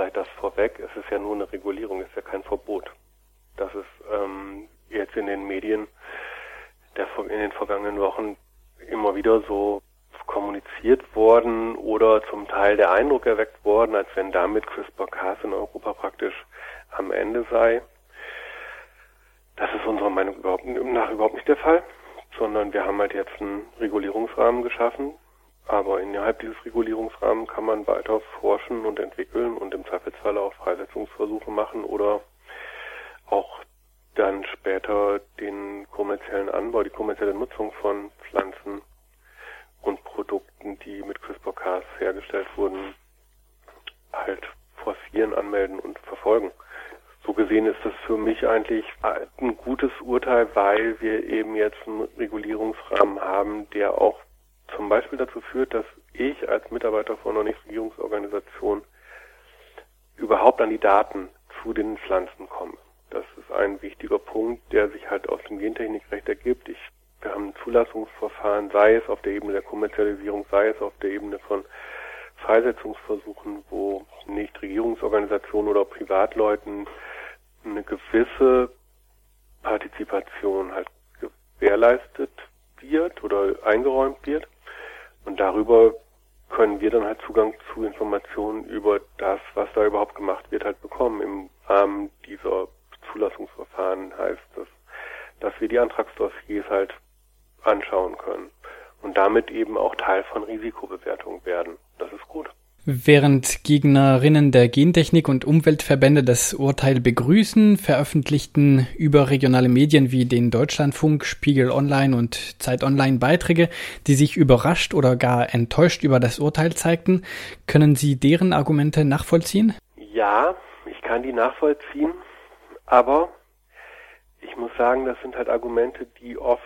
vielleicht das vorweg. Es ist ja nur eine Regulierung, es ist ja kein Verbot. Das ist ähm, jetzt in den Medien der, in den vergangenen Wochen immer wieder so kommuniziert worden oder zum Teil der Eindruck erweckt worden, als wenn damit CRISPR-Cas in Europa praktisch am Ende sei. Das ist unserer Meinung überhaupt, nach überhaupt nicht der Fall, sondern wir haben halt jetzt einen Regulierungsrahmen geschaffen, aber innerhalb dieses Regulierungsrahmens kann man weiter forschen und entwickeln und im Zweifelsfall auch Freisetzungsversuche machen oder auch dann später den kommerziellen Anbau, die kommerzielle Nutzung von Pflanzen und Produkten, die mit CRISPR-Cas hergestellt wurden, halt forcieren, anmelden und verfolgen. So gesehen ist das für mich eigentlich ein gutes Urteil, weil wir eben jetzt einen Regulierungsrahmen haben, der auch zum Beispiel dazu führt, dass ich als Mitarbeiter von einer Nichtregierungsorganisation überhaupt an die Daten zu den Pflanzen komme. Das ist ein wichtiger Punkt, der sich halt aus dem Gentechnikrecht ergibt. Ich, wir haben ein Zulassungsverfahren, sei es auf der Ebene der Kommerzialisierung, sei es auf der Ebene von Freisetzungsversuchen, wo Nichtregierungsorganisationen oder Privatleuten eine gewisse Partizipation halt gewährleistet wird oder eingeräumt wird. Und darüber können wir dann halt Zugang zu Informationen über das, was da überhaupt gemacht wird, halt bekommen. Im Rahmen dieser Zulassungsverfahren heißt das, dass wir die Antragsdossiers halt anschauen können und damit eben auch Teil von Risikobewertung werden. Das ist gut. Während Gegnerinnen der Gentechnik und Umweltverbände das Urteil begrüßen, veröffentlichten überregionale Medien wie den Deutschlandfunk, Spiegel Online und Zeit Online Beiträge, die sich überrascht oder gar enttäuscht über das Urteil zeigten. Können Sie deren Argumente nachvollziehen? Ja, ich kann die nachvollziehen, aber ich muss sagen, das sind halt Argumente, die oft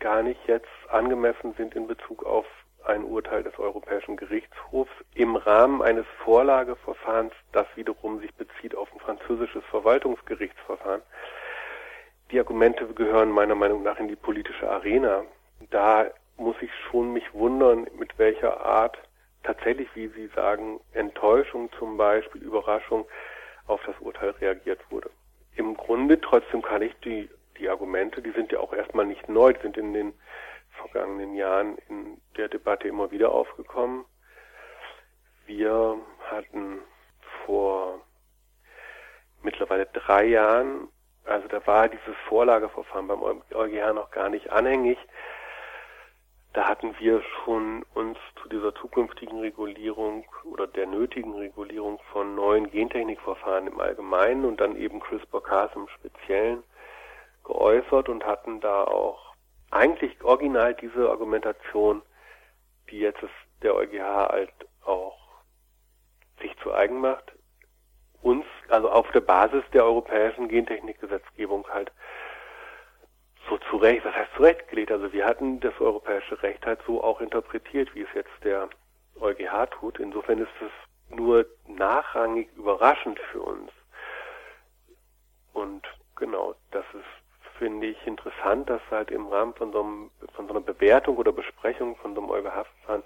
gar nicht jetzt angemessen sind in Bezug auf ein Urteil des Europäischen Gerichtshofs im Rahmen eines Vorlageverfahrens, das wiederum sich bezieht auf ein französisches Verwaltungsgerichtsverfahren. Die Argumente gehören meiner Meinung nach in die politische Arena. Da muss ich schon mich wundern, mit welcher Art tatsächlich, wie Sie sagen, Enttäuschung zum Beispiel, Überraschung auf das Urteil reagiert wurde. Im Grunde trotzdem kann ich die, die Argumente, die sind ja auch erstmal nicht neu, die sind in den vergangenen Jahren in der Debatte immer wieder aufgekommen. Wir hatten vor mittlerweile drei Jahren, also da war dieses Vorlageverfahren beim EuGH noch gar nicht anhängig. Da hatten wir schon uns zu dieser zukünftigen Regulierung oder der nötigen Regulierung von neuen Gentechnikverfahren im Allgemeinen und dann eben CRISPR-Cas im Speziellen geäußert und hatten da auch eigentlich original diese Argumentation, die jetzt der EuGH halt auch sich zu eigen macht, uns, also auf der Basis der europäischen Gentechnikgesetzgebung halt so zurecht, was heißt zurechtgelegt? Also wir hatten das europäische Recht halt so auch interpretiert, wie es jetzt der EuGH tut. Insofern ist es nur nachrangig überraschend für uns. Und genau, das ist finde ich interessant, dass halt im Rahmen von so, einem, von so einer Bewertung oder Besprechung von so einem EuGH-Verfahren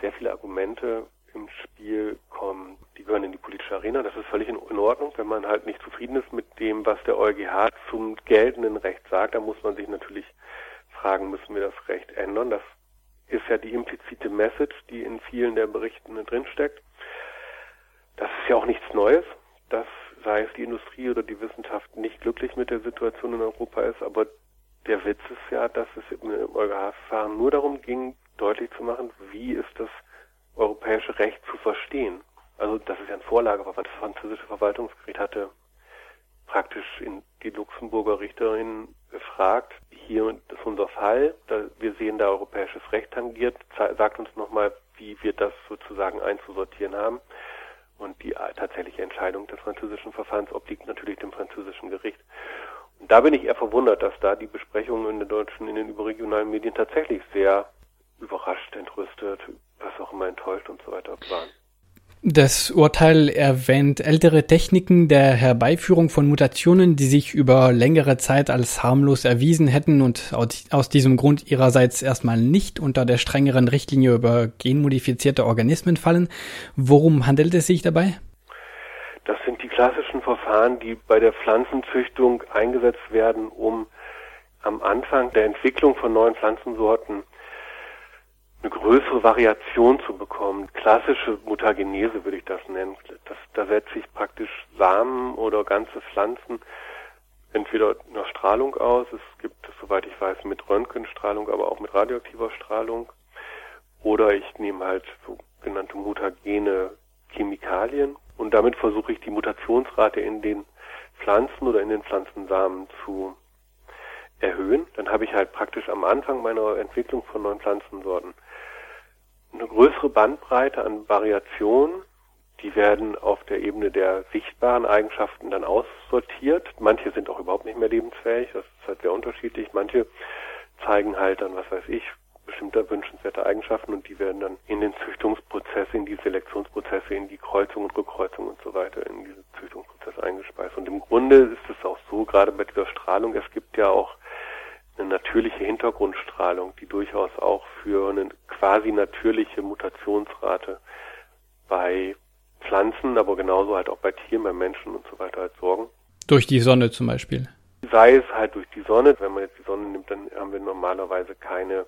sehr viele Argumente im Spiel kommen. Die gehören in die politische Arena. Das ist völlig in, in Ordnung. Wenn man halt nicht zufrieden ist mit dem, was der EuGH zum geltenden Recht sagt, dann muss man sich natürlich fragen, müssen wir das Recht ändern? Das ist ja die implizite Message, die in vielen der Berichten drinsteckt. Das ist ja auch nichts Neues, dass sei es die Industrie oder die Wissenschaft, nicht glücklich mit der Situation in Europa ist. Aber der Witz ist ja, dass es im EuGH-Verfahren nur darum ging, deutlich zu machen, wie ist das europäische Recht zu verstehen. Also das ist ja ein Vorlageverfahren. Das französische Verwaltungsgericht hatte praktisch in die Luxemburger Richterin gefragt, hier ist unser Fall, wir sehen da europäisches Recht tangiert, sagt uns nochmal, wie wir das sozusagen einzusortieren haben. Und die tatsächliche Entscheidung des französischen Verfahrens obliegt natürlich dem französischen Gericht. Und da bin ich eher verwundert, dass da die Besprechungen in den deutschen, in den überregionalen Medien tatsächlich sehr überrascht, entrüstet, was auch immer enttäuscht und so weiter waren. Das Urteil erwähnt ältere Techniken der Herbeiführung von Mutationen, die sich über längere Zeit als harmlos erwiesen hätten und aus diesem Grund ihrerseits erstmal nicht unter der strengeren Richtlinie über genmodifizierte Organismen fallen. Worum handelt es sich dabei? Das sind die klassischen Verfahren, die bei der Pflanzenzüchtung eingesetzt werden, um am Anfang der Entwicklung von neuen Pflanzensorten eine größere Variation zu bekommen. Klassische Mutagenese würde ich das nennen. Das, da setze ich praktisch Samen oder ganze Pflanzen entweder nach Strahlung aus. Es gibt, soweit ich weiß, mit Röntgenstrahlung, aber auch mit radioaktiver Strahlung. Oder ich nehme halt sogenannte mutagene Chemikalien und damit versuche ich die Mutationsrate in den Pflanzen oder in den Pflanzensamen zu erhöhen. Dann habe ich halt praktisch am Anfang meiner Entwicklung von neuen Pflanzensorten eine größere Bandbreite an Variationen. Die werden auf der Ebene der sichtbaren Eigenschaften dann aussortiert. Manche sind auch überhaupt nicht mehr lebensfähig. Das ist halt sehr unterschiedlich. Manche zeigen halt dann, was weiß ich, bestimmte wünschenswerte Eigenschaften und die werden dann in den Züchtungsprozesse, in die Selektionsprozesse, in die Kreuzung und Rückkreuzung und so weiter, in diese Züchtungsprozesse eingespeist. Und im Grunde ist es auch so, gerade bei dieser Strahlung, es gibt ja auch eine natürliche Hintergrundstrahlung, die durchaus auch für eine quasi natürliche Mutationsrate bei Pflanzen, aber genauso halt auch bei Tieren, bei Menschen und so weiter halt sorgen. Durch die Sonne zum Beispiel. Sei es halt durch die Sonne, wenn man jetzt die Sonne nimmt, dann haben wir normalerweise keine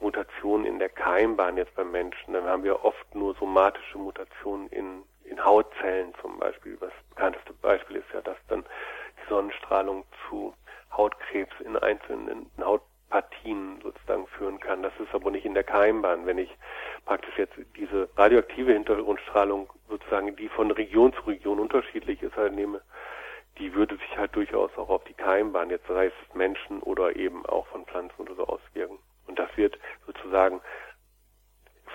Mutationen in der Keimbahn jetzt beim Menschen. Dann haben wir oft nur somatische Mutationen in, in Hautzellen zum Beispiel. Das bekannteste Beispiel ist ja, dass dann die Sonnenstrahlung zu Hautkrebs in einzelnen Hautpartien sozusagen führen kann. Das ist aber nicht in der Keimbahn. Wenn ich praktisch jetzt diese radioaktive Hintergrundstrahlung sozusagen, die von Region zu Region unterschiedlich ist, halt nehme, die würde sich halt durchaus auch auf die Keimbahn, jetzt sei es Menschen oder eben auch von Pflanzen oder so auswirken. Und das wird sozusagen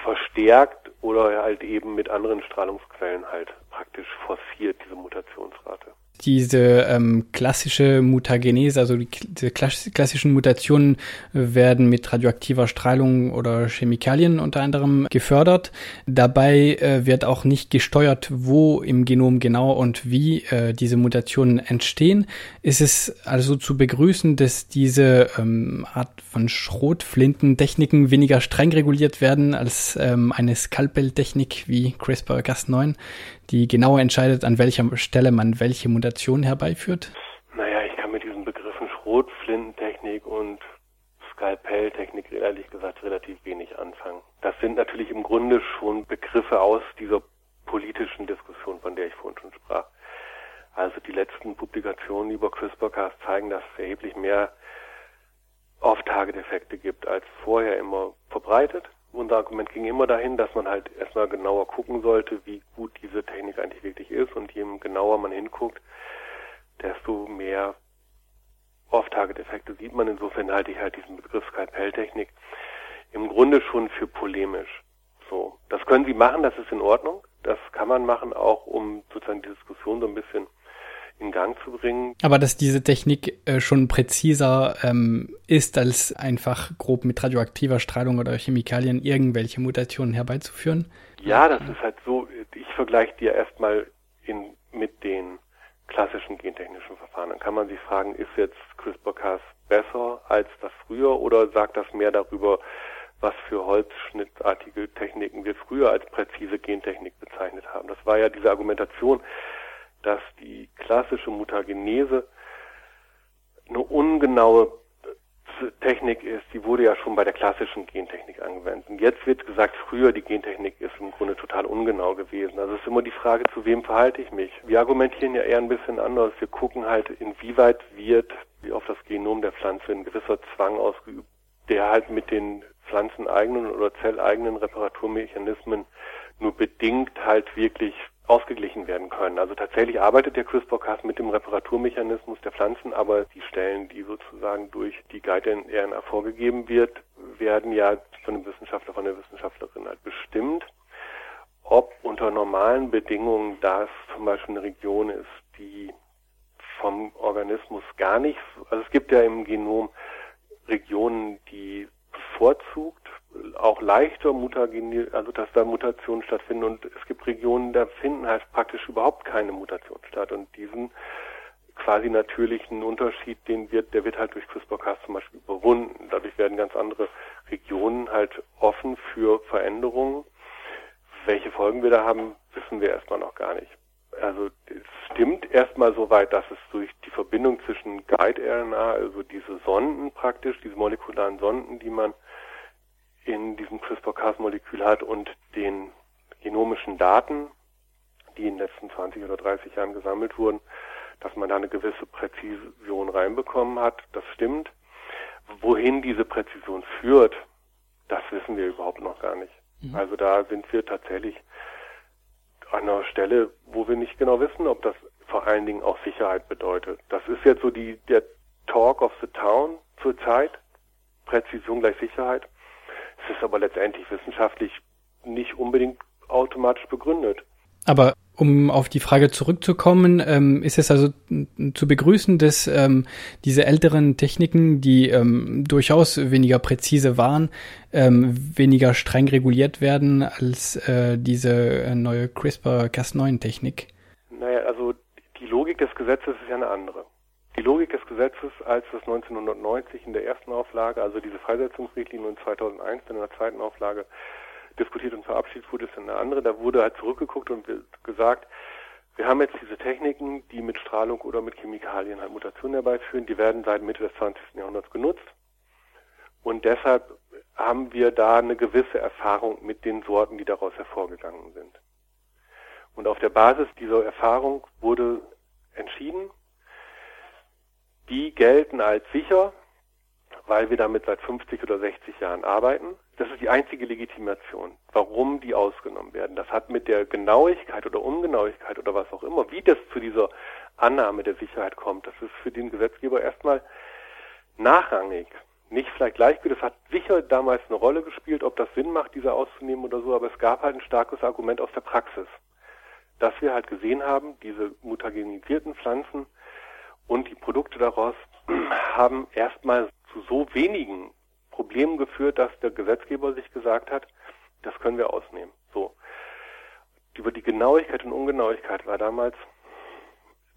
verstärkt oder halt eben mit anderen Strahlungsquellen halt praktisch forciert, diese Mutationsrate diese ähm, klassische Mutagenese, also die, diese klassischen Mutationen werden mit radioaktiver Strahlung oder Chemikalien unter anderem gefördert. Dabei äh, wird auch nicht gesteuert, wo im Genom genau und wie äh, diese Mutationen entstehen. Ist es also zu begrüßen, dass diese ähm, Art von Schrotflintentechniken weniger streng reguliert werden als ähm, eine Skalpeltechnik wie CRISPR-Cas9, die genauer entscheidet, an welcher Stelle man welche Mutation herbeiführt? Naja, ich kann mit diesen Begriffen Schrotflintentechnik und Skalpelltechnik ehrlich gesagt relativ wenig anfangen. Das sind natürlich im Grunde schon Begriffe aus dieser politischen Diskussion, von der ich vorhin schon sprach. Also die letzten Publikationen über CRISPR-Cas zeigen, dass es erheblich mehr Off-Target-Effekte gibt als vorher immer verbreitet unser Argument ging immer dahin, dass man halt erstmal genauer gucken sollte, wie gut diese Technik eigentlich wirklich ist und je genauer man hinguckt, desto mehr Off-Target-Effekte sieht man. Insofern halte ich halt diesen Begriff Skalpelltechnik im Grunde schon für polemisch. So, das können Sie machen, das ist in Ordnung. Das kann man machen, auch um sozusagen die Diskussion so ein bisschen in Gang zu bringen. Aber dass diese Technik äh, schon präziser ähm, ist, als einfach grob mit radioaktiver Strahlung oder Chemikalien irgendwelche Mutationen herbeizuführen? Ja, das ist halt so, ich vergleiche dir erstmal in, mit den klassischen gentechnischen Verfahren. Dann kann man sich fragen, ist jetzt CRISPR-Cas besser als das früher oder sagt das mehr darüber, was für holzschnittartige Techniken wir früher als präzise Gentechnik bezeichnet haben. Das war ja diese Argumentation, dass die klassische Mutagenese eine ungenaue Technik ist, die wurde ja schon bei der klassischen Gentechnik angewendet. Und jetzt wird gesagt, früher die Gentechnik ist im Grunde total ungenau gewesen. Also es ist immer die Frage, zu wem verhalte ich mich. Wir argumentieren ja eher ein bisschen anders. Wir gucken halt, inwieweit wird wie auf das Genom der Pflanze ein gewisser Zwang ausgeübt, der halt mit den pflanzeneigenen oder zelleigenen Reparaturmechanismen nur bedingt halt wirklich ausgeglichen werden können. Also tatsächlich arbeitet der CRISPR-Cas mit dem Reparaturmechanismus der Pflanzen, aber die Stellen, die sozusagen durch die Guide-RNA vorgegeben wird, werden ja von dem Wissenschaftler, von der Wissenschaftlerin halt bestimmt. Ob unter normalen Bedingungen das zum Beispiel eine Region ist, die vom Organismus gar nicht, also es gibt ja im Genom Regionen, die bevorzugt auch leichter also dass da Mutationen stattfinden und es gibt Regionen, da finden halt praktisch überhaupt keine Mutationen statt und diesen quasi natürlichen Unterschied, den wird, der wird halt durch CRISPR-Cas zum Beispiel überwunden. Dadurch werden ganz andere Regionen halt offen für Veränderungen. Welche Folgen wir da haben, wissen wir erstmal noch gar nicht. Also erstmal so weit, dass es durch die Verbindung zwischen Guide-RNA, also diese Sonden praktisch, diese molekularen Sonden, die man in diesem CRISPR-Cas-Molekül hat und den genomischen Daten, die in den letzten 20 oder 30 Jahren gesammelt wurden, dass man da eine gewisse Präzision reinbekommen hat. Das stimmt. Wohin diese Präzision führt, das wissen wir überhaupt noch gar nicht. Mhm. Also da sind wir tatsächlich an einer Stelle, wo wir nicht genau wissen, ob das vor allen Dingen auch Sicherheit bedeutet. Das ist jetzt so die, der Talk of the Town zurzeit. Präzision gleich Sicherheit. Ist aber letztendlich wissenschaftlich nicht unbedingt automatisch begründet. Aber um auf die Frage zurückzukommen, ähm, ist es also zu begrüßen, dass ähm, diese älteren Techniken, die ähm, durchaus weniger präzise waren, ähm, weniger streng reguliert werden als äh, diese äh, neue CRISPR-Cas9-Technik? Naja, also die Logik des Gesetzes ist ja eine andere. Die Logik des Gesetzes, als das 1990 in der ersten Auflage, also diese Freisetzungsrichtlinie und 2001 in der zweiten Auflage diskutiert und verabschiedet wurde, ist eine andere. Da wurde halt zurückgeguckt und gesagt, wir haben jetzt diese Techniken, die mit Strahlung oder mit Chemikalien halt Mutationen herbeiführen, die werden seit Mitte des 20. Jahrhunderts genutzt. Und deshalb haben wir da eine gewisse Erfahrung mit den Sorten, die daraus hervorgegangen sind. Und auf der Basis dieser Erfahrung wurde entschieden, die gelten als sicher, weil wir damit seit 50 oder 60 Jahren arbeiten. Das ist die einzige Legitimation, warum die ausgenommen werden. Das hat mit der Genauigkeit oder Ungenauigkeit oder was auch immer, wie das zu dieser Annahme der Sicherheit kommt, das ist für den Gesetzgeber erstmal nachrangig. Nicht vielleicht gleichgültig, das hat sicher damals eine Rolle gespielt, ob das Sinn macht, diese auszunehmen oder so, aber es gab halt ein starkes Argument aus der Praxis, dass wir halt gesehen haben, diese mutagenisierten Pflanzen und die Produkte daraus haben erstmal zu so wenigen Problemen geführt, dass der Gesetzgeber sich gesagt hat, das können wir ausnehmen. So. Über die Genauigkeit und Ungenauigkeit war damals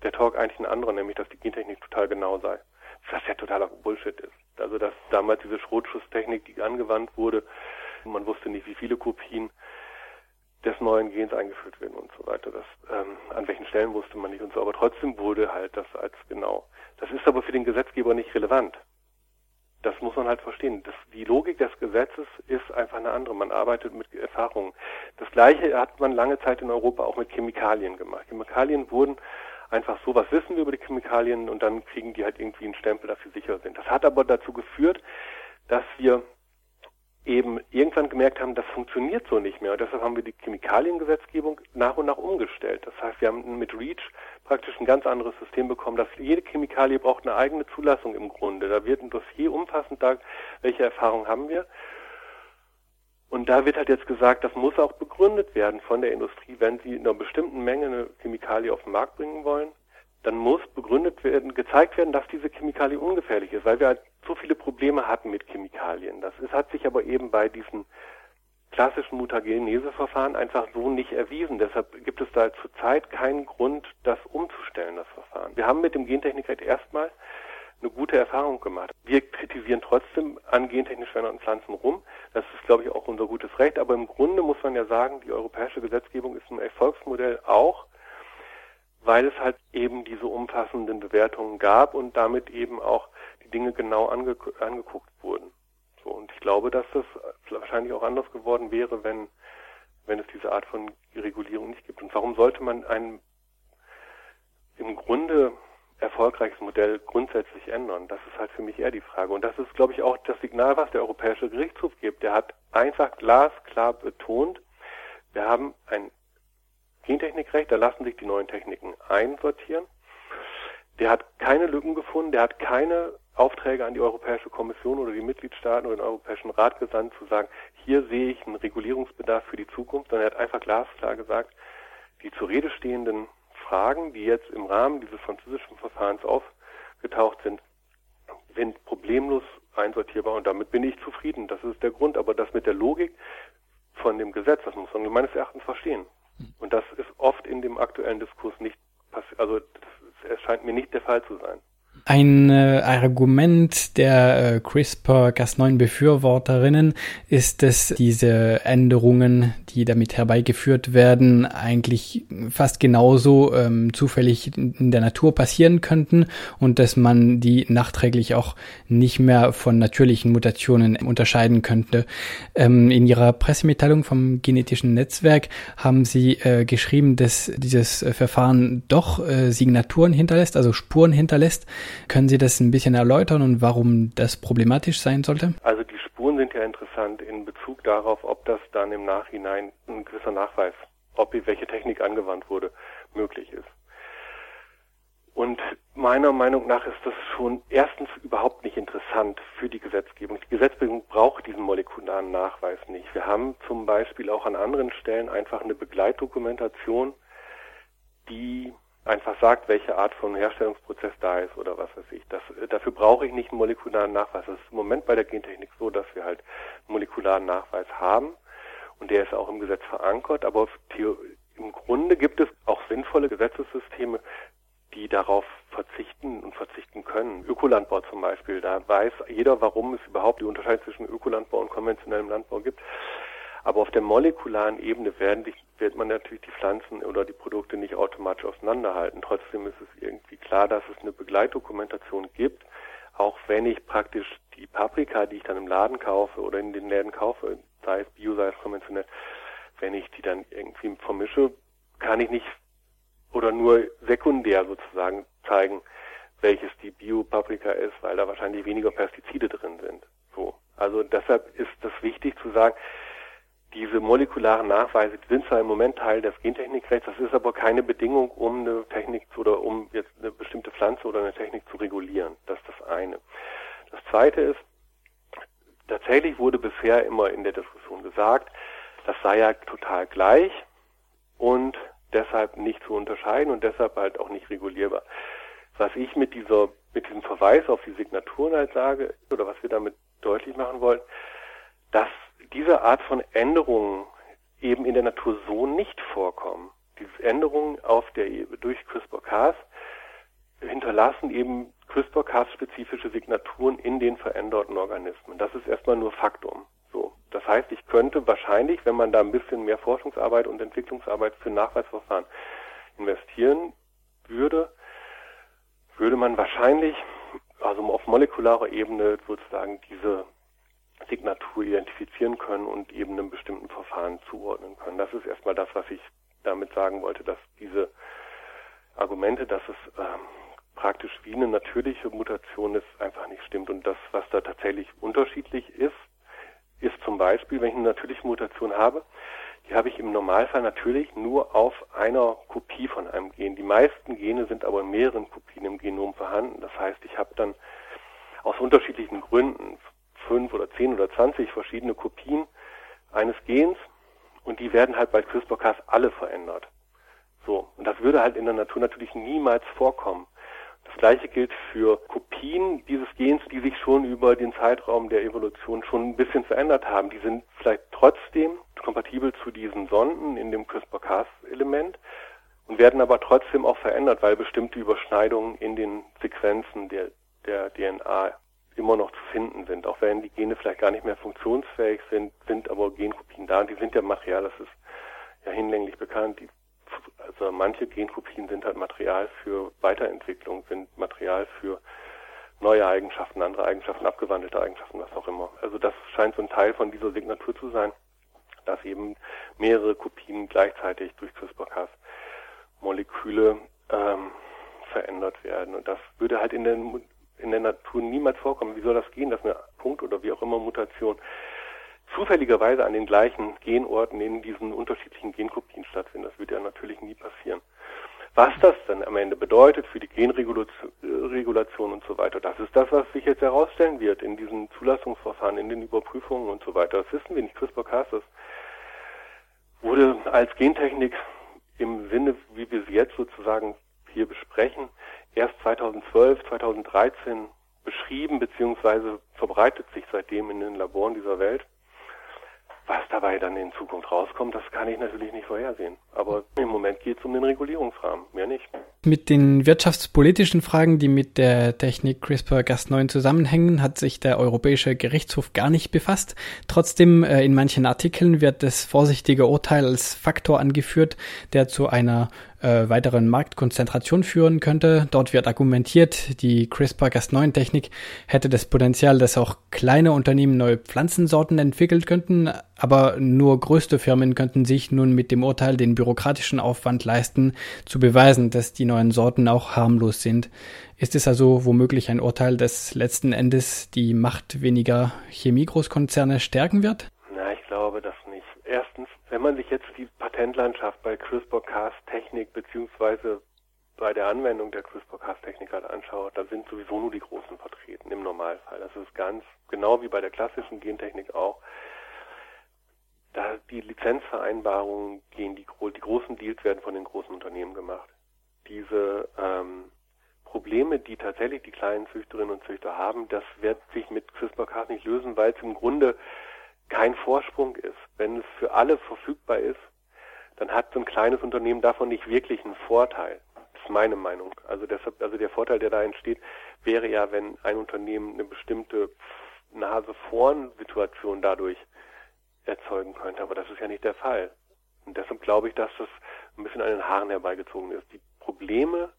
der Talk eigentlich ein anderer, nämlich dass die Gentechnik total genau sei. Was ja totaler Bullshit ist. Also dass damals diese Schrotschusstechnik, die angewandt wurde, man wusste nicht, wie viele Kopien des neuen Gens eingeführt werden und so weiter. Das, ähm, an welchen Stellen wusste man nicht und so, aber trotzdem wurde halt das als genau. Das ist aber für den Gesetzgeber nicht relevant. Das muss man halt verstehen. Das, die Logik des Gesetzes ist einfach eine andere. Man arbeitet mit Erfahrungen. Das Gleiche hat man lange Zeit in Europa auch mit Chemikalien gemacht. Chemikalien wurden einfach so, was wissen wir über die Chemikalien und dann kriegen die halt irgendwie einen Stempel, dass sie sicher sind. Das hat aber dazu geführt, dass wir eben irgendwann gemerkt haben, das funktioniert so nicht mehr. Und deshalb haben wir die Chemikaliengesetzgebung nach und nach umgestellt. Das heißt, wir haben mit REACH praktisch ein ganz anderes System bekommen, dass jede Chemikalie braucht eine eigene Zulassung im Grunde. Da wird ein Dossier umfassend da, welche Erfahrungen haben wir. Und da wird halt jetzt gesagt, das muss auch begründet werden von der Industrie, wenn sie in einer bestimmten Menge eine Chemikalie auf den Markt bringen wollen, dann muss begründet werden, gezeigt werden, dass diese Chemikalie ungefährlich ist, weil wir halt so viele Probleme hatten mit Chemikalien. Das ist, hat sich aber eben bei diesen klassischen Mutageneseverfahren einfach so nicht erwiesen. Deshalb gibt es da zurzeit keinen Grund, das umzustellen, das Verfahren. Wir haben mit dem Gentechnikrecht erstmal eine gute Erfahrung gemacht. Wir kritisieren trotzdem an gentechnisch veränderten Pflanzen rum. Das ist, glaube ich, auch unser gutes Recht. Aber im Grunde muss man ja sagen, die europäische Gesetzgebung ist ein Erfolgsmodell auch weil es halt eben diese umfassenden Bewertungen gab und damit eben auch Dinge genau ange angeguckt wurden. So, und ich glaube, dass das wahrscheinlich auch anders geworden wäre, wenn, wenn es diese Art von Regulierung nicht gibt. Und warum sollte man ein im Grunde erfolgreiches Modell grundsätzlich ändern? Das ist halt für mich eher die Frage. Und das ist, glaube ich, auch das Signal, was der Europäische Gerichtshof gibt. Der hat einfach glasklar betont, wir haben ein Gentechnikrecht, da lassen sich die neuen Techniken einsortieren. Der hat keine Lücken gefunden, der hat keine Aufträge an die Europäische Kommission oder die Mitgliedstaaten oder den Europäischen Rat gesandt, zu sagen, hier sehe ich einen Regulierungsbedarf für die Zukunft, sondern er hat einfach glasklar gesagt, die zur Rede stehenden Fragen, die jetzt im Rahmen dieses französischen Verfahrens aufgetaucht sind, sind problemlos einsortierbar und damit bin ich zufrieden. Das ist der Grund. Aber das mit der Logik von dem Gesetz, das muss man meines Erachtens verstehen. Und das ist oft in dem aktuellen Diskurs nicht passiert, also das erscheint mir nicht der Fall zu sein. Ein äh, Argument der äh, CRISPR-Cas9-Befürworterinnen ist, dass diese Änderungen, die damit herbeigeführt werden, eigentlich fast genauso ähm, zufällig in der Natur passieren könnten und dass man die nachträglich auch nicht mehr von natürlichen Mutationen unterscheiden könnte. Ähm, in ihrer Pressemitteilung vom genetischen Netzwerk haben sie äh, geschrieben, dass dieses Verfahren doch äh, Signaturen hinterlässt, also Spuren hinterlässt. Können Sie das ein bisschen erläutern und warum das problematisch sein sollte? Also die Spuren sind ja interessant in Bezug darauf, ob das dann im Nachhinein ein gewisser Nachweis, ob welche Technik angewandt wurde, möglich ist. Und meiner Meinung nach ist das schon erstens überhaupt nicht interessant für die Gesetzgebung. Die Gesetzgebung braucht diesen molekularen Nachweis nicht. Wir haben zum Beispiel auch an anderen Stellen einfach eine Begleitdokumentation, die einfach sagt, welche Art von Herstellungsprozess da ist oder was weiß ich. Das, dafür brauche ich nicht einen molekularen Nachweis. Das ist im Moment bei der Gentechnik so, dass wir halt einen molekularen Nachweis haben und der ist auch im Gesetz verankert, aber im Grunde gibt es auch sinnvolle Gesetzessysteme, die darauf verzichten und verzichten können. Ökolandbau zum Beispiel, da weiß jeder, warum es überhaupt die Unterscheidung zwischen Ökolandbau und konventionellem Landbau gibt. Aber auf der molekularen Ebene werden die, wird man natürlich die Pflanzen oder die Produkte nicht automatisch auseinanderhalten. Trotzdem ist es irgendwie klar, dass es eine Begleitdokumentation gibt, auch wenn ich praktisch die Paprika, die ich dann im Laden kaufe oder in den Läden kaufe, sei es bio, sei es konventionell, wenn ich die dann irgendwie vermische, kann ich nicht oder nur sekundär sozusagen zeigen, welches die Bio-Paprika ist, weil da wahrscheinlich weniger Pestizide drin sind. So. Also deshalb ist es wichtig zu sagen, diese molekularen Nachweise, sind zwar im Moment Teil des Gentechnikrechts, das ist aber keine Bedingung, um eine Technik oder um jetzt eine bestimmte Pflanze oder eine Technik zu regulieren. Das ist das eine. Das zweite ist, tatsächlich wurde bisher immer in der Diskussion gesagt, das sei ja total gleich und deshalb nicht zu unterscheiden und deshalb halt auch nicht regulierbar. Was ich mit dieser, mit diesem Verweis auf die Signaturen halt sage, oder was wir damit deutlich machen wollen, dass diese Art von Änderungen eben in der Natur so nicht vorkommen. Diese Änderungen auf der, durch CRISPR-Cas hinterlassen eben CRISPR-Cas-spezifische Signaturen in den veränderten Organismen. Das ist erstmal nur Faktum. So. Das heißt, ich könnte wahrscheinlich, wenn man da ein bisschen mehr Forschungsarbeit und Entwicklungsarbeit für Nachweisverfahren investieren würde, würde man wahrscheinlich, also auf molekularer Ebene sozusagen diese Signatur identifizieren können und eben einem bestimmten Verfahren zuordnen können. Das ist erstmal das, was ich damit sagen wollte, dass diese Argumente, dass es ähm, praktisch wie eine natürliche Mutation ist, einfach nicht stimmt. Und das, was da tatsächlich unterschiedlich ist, ist zum Beispiel, wenn ich eine natürliche Mutation habe, die habe ich im Normalfall natürlich nur auf einer Kopie von einem Gen. Die meisten Gene sind aber in mehreren Kopien im Genom vorhanden. Das heißt, ich habe dann aus unterschiedlichen Gründen fünf oder zehn oder zwanzig verschiedene Kopien eines Gens und die werden halt bei CRISPR-Cas alle verändert. So. Und das würde halt in der Natur natürlich niemals vorkommen. Das gleiche gilt für Kopien dieses Gens, die sich schon über den Zeitraum der Evolution schon ein bisschen verändert haben. Die sind vielleicht trotzdem kompatibel zu diesen Sonden in dem CRISPR-Cas-Element und werden aber trotzdem auch verändert, weil bestimmte Überschneidungen in den Sequenzen der, der DNA immer noch zu finden sind. Auch wenn die Gene vielleicht gar nicht mehr funktionsfähig sind, sind aber Genkopien da. Die sind ja Material, das ist ja hinlänglich bekannt. Die also manche Genkopien sind halt Material für Weiterentwicklung, sind Material für neue Eigenschaften, andere Eigenschaften, abgewandelte Eigenschaften, was auch immer. Also das scheint so ein Teil von dieser Signatur zu sein, dass eben mehrere Kopien gleichzeitig durch CRISPR-Cas Moleküle ähm, verändert werden. Und das würde halt in der, in der Natur niemals vorkommen. Wie soll das gehen, dass eine Punkt oder wie auch immer Mutation zufälligerweise an den gleichen Genorten in diesen unterschiedlichen Genkopien stattfinden. Das wird ja natürlich nie passieren. Was das dann am Ende bedeutet für die Genregulation und so weiter, das ist das, was sich jetzt herausstellen wird in diesen Zulassungsverfahren, in den Überprüfungen und so weiter. Das wissen wir nicht. CRISPR-Cas, wurde als Gentechnik im Sinne, wie wir sie jetzt sozusagen hier besprechen, erst 2012, 2013 beschrieben, beziehungsweise verbreitet sich seitdem in den Laboren dieser Welt Was dabei dann in Zukunft rauskommt, das kann ich natürlich nicht vorhersehen. Aber im Moment geht es um den Regulierungsrahmen, mehr nicht. Mit den wirtschaftspolitischen Fragen, die mit der Technik CRISPR-Cas9 zusammenhängen, hat sich der Europäische Gerichtshof gar nicht befasst. Trotzdem, äh, in manchen Artikeln wird das vorsichtige Urteil als Faktor angeführt, der zu einer äh, weiteren Marktkonzentration führen könnte. Dort wird argumentiert, die CRISPR-Cas9-Technik hätte das Potenzial, dass auch kleine Unternehmen neue Pflanzensorten entwickelt könnten, aber nur größte Firmen könnten sich nun mit dem Urteil den bürokratischen Aufwand leisten, zu beweisen, dass die neuen Sorten auch harmlos sind. Ist es also womöglich ein Urteil, das letzten Endes die Macht weniger Chemiegroßkonzerne stärken wird? Na, ich glaube das nicht. Erstens, wenn man sich jetzt die Patentlandschaft bei CRISPR-Cas-Technik beziehungsweise bei der Anwendung der CRISPR-Cas-Technik halt anschaut, da sind sowieso nur die Großen vertreten im Normalfall. Das ist ganz genau wie bei der klassischen Gentechnik auch da die Lizenzvereinbarungen gehen, die, die großen Deals werden von den großen Unternehmen gemacht. Diese ähm, Probleme, die tatsächlich die kleinen Züchterinnen und Züchter haben, das wird sich mit CRISPR-Cas nicht lösen, weil es im Grunde kein Vorsprung ist. Wenn es für alle verfügbar ist, dann hat so ein kleines Unternehmen davon nicht wirklich einen Vorteil. Das ist meine Meinung. Also deshalb, also der Vorteil, der da entsteht, wäre ja, wenn ein Unternehmen eine bestimmte Nase vorn Situation dadurch erzeugen könnte. Aber das ist ja nicht der Fall. Und deshalb glaube ich, dass das ein bisschen an den Haaren herbeigezogen ist. Die Probleme,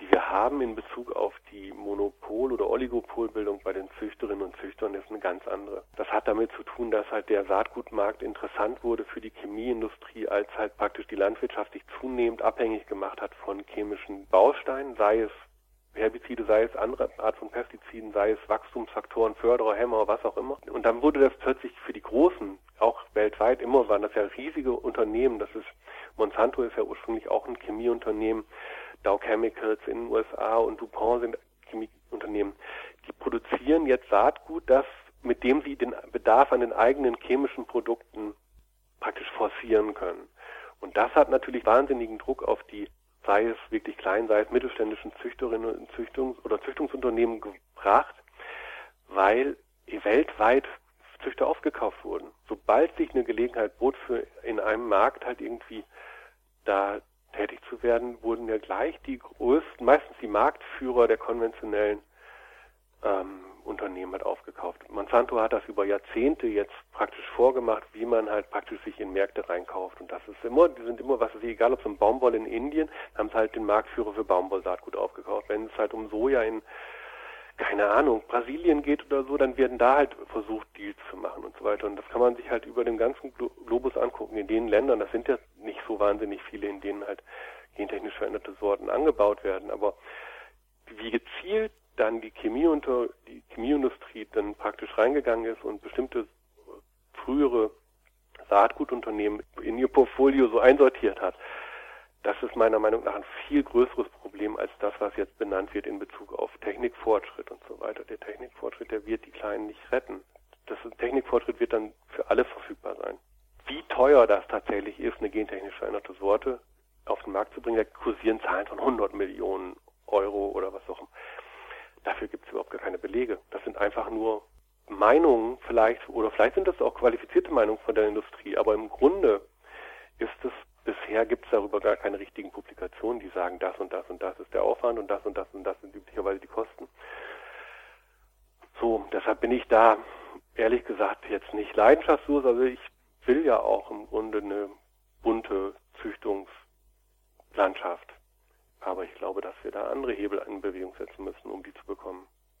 die wir haben in Bezug auf die Monopol- oder Oligopolbildung bei den Züchterinnen und Züchtern, ist eine ganz andere. Das hat damit zu tun, dass halt der Saatgutmarkt interessant wurde für die Chemieindustrie, als halt praktisch die Landwirtschaft sich zunehmend abhängig gemacht hat von chemischen Bausteinen, sei es Herbizide, sei es andere Art von Pestiziden, sei es Wachstumsfaktoren, Förderer, Hämmer, was auch immer. Und dann wurde das plötzlich für die Großen, auch weltweit, immer waren das ja riesige Unternehmen. Das ist, Monsanto ist ja ursprünglich auch ein Chemieunternehmen. Dow Chemicals in den USA und DuPont sind Chemieunternehmen. Die produzieren jetzt Saatgut, das, mit dem sie den Bedarf an den eigenen chemischen Produkten praktisch forcieren können. Und das hat natürlich wahnsinnigen Druck auf die sei es wirklich klein, sei es mittelständischen Züchterinnen und Züchtungs- oder Züchtungsunternehmen gebracht, weil weltweit Züchter aufgekauft wurden. Sobald sich eine Gelegenheit bot, für in einem Markt halt irgendwie da tätig zu werden, wurden ja gleich die größten, meistens die Marktführer der konventionellen ähm, Unternehmen hat aufgekauft. Monsanto hat das über Jahrzehnte jetzt praktisch vorgemacht, wie man halt praktisch sich in Märkte reinkauft. Und das ist immer, die sind immer, was ist egal, ob es um Baumwolle in Indien, haben sie halt den Marktführer für Baumwollsaatgut aufgekauft. Wenn es halt um Soja in, keine Ahnung, Brasilien geht oder so, dann werden da halt versucht, Deals zu machen und so weiter. Und das kann man sich halt über den ganzen Globus angucken. In den Ländern, das sind ja nicht so wahnsinnig viele, in denen halt gentechnisch veränderte Sorten angebaut werden. Aber wie gezielt dann die Chemie unter die Chemieindustrie dann praktisch reingegangen ist und bestimmte frühere Saatgutunternehmen in ihr Portfolio so einsortiert hat. Das ist meiner Meinung nach ein viel größeres Problem als das, was jetzt benannt wird in Bezug auf Technikfortschritt und so weiter. Der Technikfortschritt, der wird die Kleinen nicht retten. Das Technikfortschritt wird dann für alle verfügbar sein. Wie teuer das tatsächlich ist, eine gentechnisch veränderte Sorte auf den Markt zu bringen, da kursieren Zahlen von 100 Millionen Euro oder was auch immer. Dafür gibt es überhaupt gar keine Belege. Das sind einfach nur Meinungen vielleicht, oder vielleicht sind das auch qualifizierte Meinungen von der Industrie, aber im Grunde ist es, bisher gibt es darüber gar keine richtigen Publikationen, die sagen, das und das und das ist der Aufwand und das und das und das sind üblicherweise die Kosten. So, deshalb bin ich da ehrlich gesagt jetzt nicht leidenschaftslos, also ich will ja auch im Grunde eine bunte Züchtungslandschaft. Aber ich glaube, dass wir da andere Hebel in Bewegung setzen müssen, um die zu bekommen.